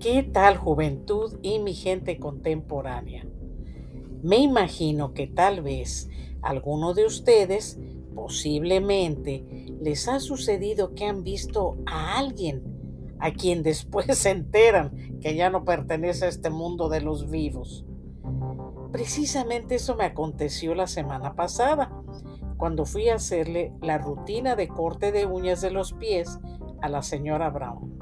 ¿Qué tal juventud y mi gente contemporánea? Me imagino que tal vez alguno de ustedes posiblemente les ha sucedido que han visto a alguien a quien después se enteran que ya no pertenece a este mundo de los vivos. Precisamente eso me aconteció la semana pasada, cuando fui a hacerle la rutina de corte de uñas de los pies a la señora Brown.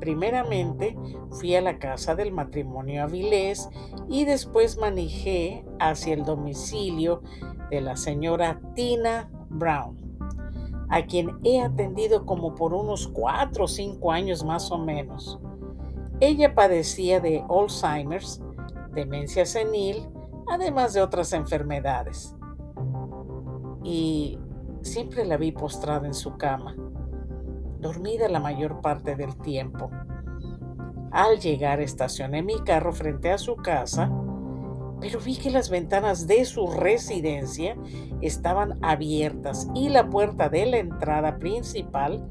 Primeramente fui a la casa del matrimonio Avilés y después manejé hacia el domicilio de la señora Tina Brown, a quien he atendido como por unos cuatro o cinco años más o menos. Ella padecía de Alzheimer's, demencia senil, además de otras enfermedades. Y siempre la vi postrada en su cama dormida la mayor parte del tiempo. Al llegar estacioné mi carro frente a su casa, pero vi que las ventanas de su residencia estaban abiertas y la puerta de la entrada principal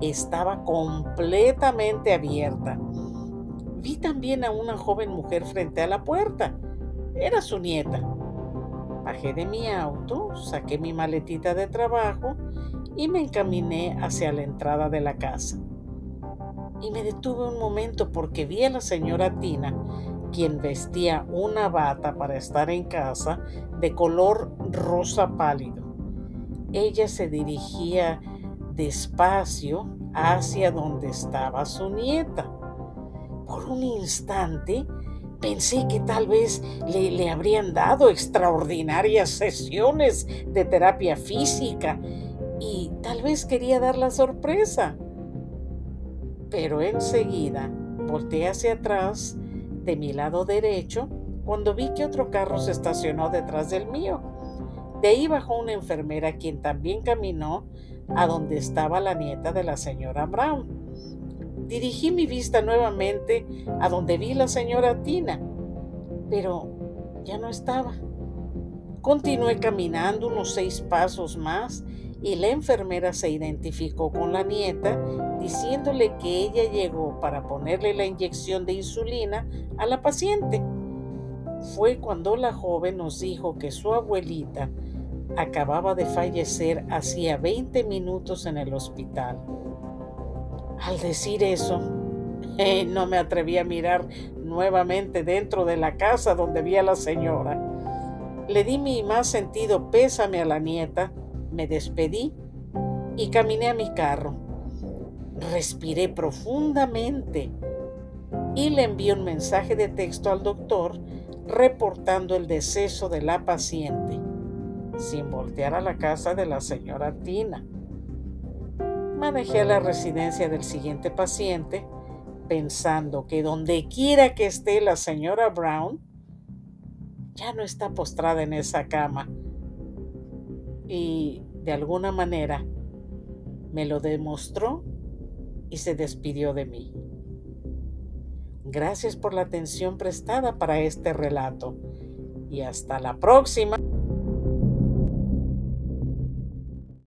estaba completamente abierta. Vi también a una joven mujer frente a la puerta. Era su nieta. Bajé de mi auto, saqué mi maletita de trabajo y me encaminé hacia la entrada de la casa. Y me detuve un momento porque vi a la señora Tina, quien vestía una bata para estar en casa de color rosa pálido. Ella se dirigía despacio hacia donde estaba su nieta. Por un instante pensé que tal vez le, le, habrían dado extraordinarias sesiones de terapia física tal vez quería dar la sorpresa. Pero enseguida volteé hacia atrás de mi lado derecho cuando vi que otro carro se estacionó detrás del mío. De ahí bajó una enfermera quien también caminó a donde estaba la nieta de la señora Brown. Dirigí mi vista nuevamente a donde vi la señora Tina, pero ya no estaba. Continué caminando unos seis pasos más y la enfermera se identificó con la nieta diciéndole que ella llegó para ponerle la inyección de insulina a la paciente. Fue cuando la joven nos dijo que su abuelita acababa de fallecer hacía 20 minutos en el hospital. Al decir eso, eh, no me atreví a mirar nuevamente dentro de la casa donde vi a la señora. Le di mi más sentido pésame a la nieta me despedí y caminé a mi carro. Respiré profundamente y le envié un mensaje de texto al doctor reportando el deceso de la paciente, sin voltear a la casa de la señora Tina. Manejé la residencia del siguiente paciente, pensando que donde quiera que esté la señora Brown, ya no está postrada en esa cama y de alguna manera me lo demostró y se despidió de mí. Gracias por la atención prestada para este relato y hasta la próxima.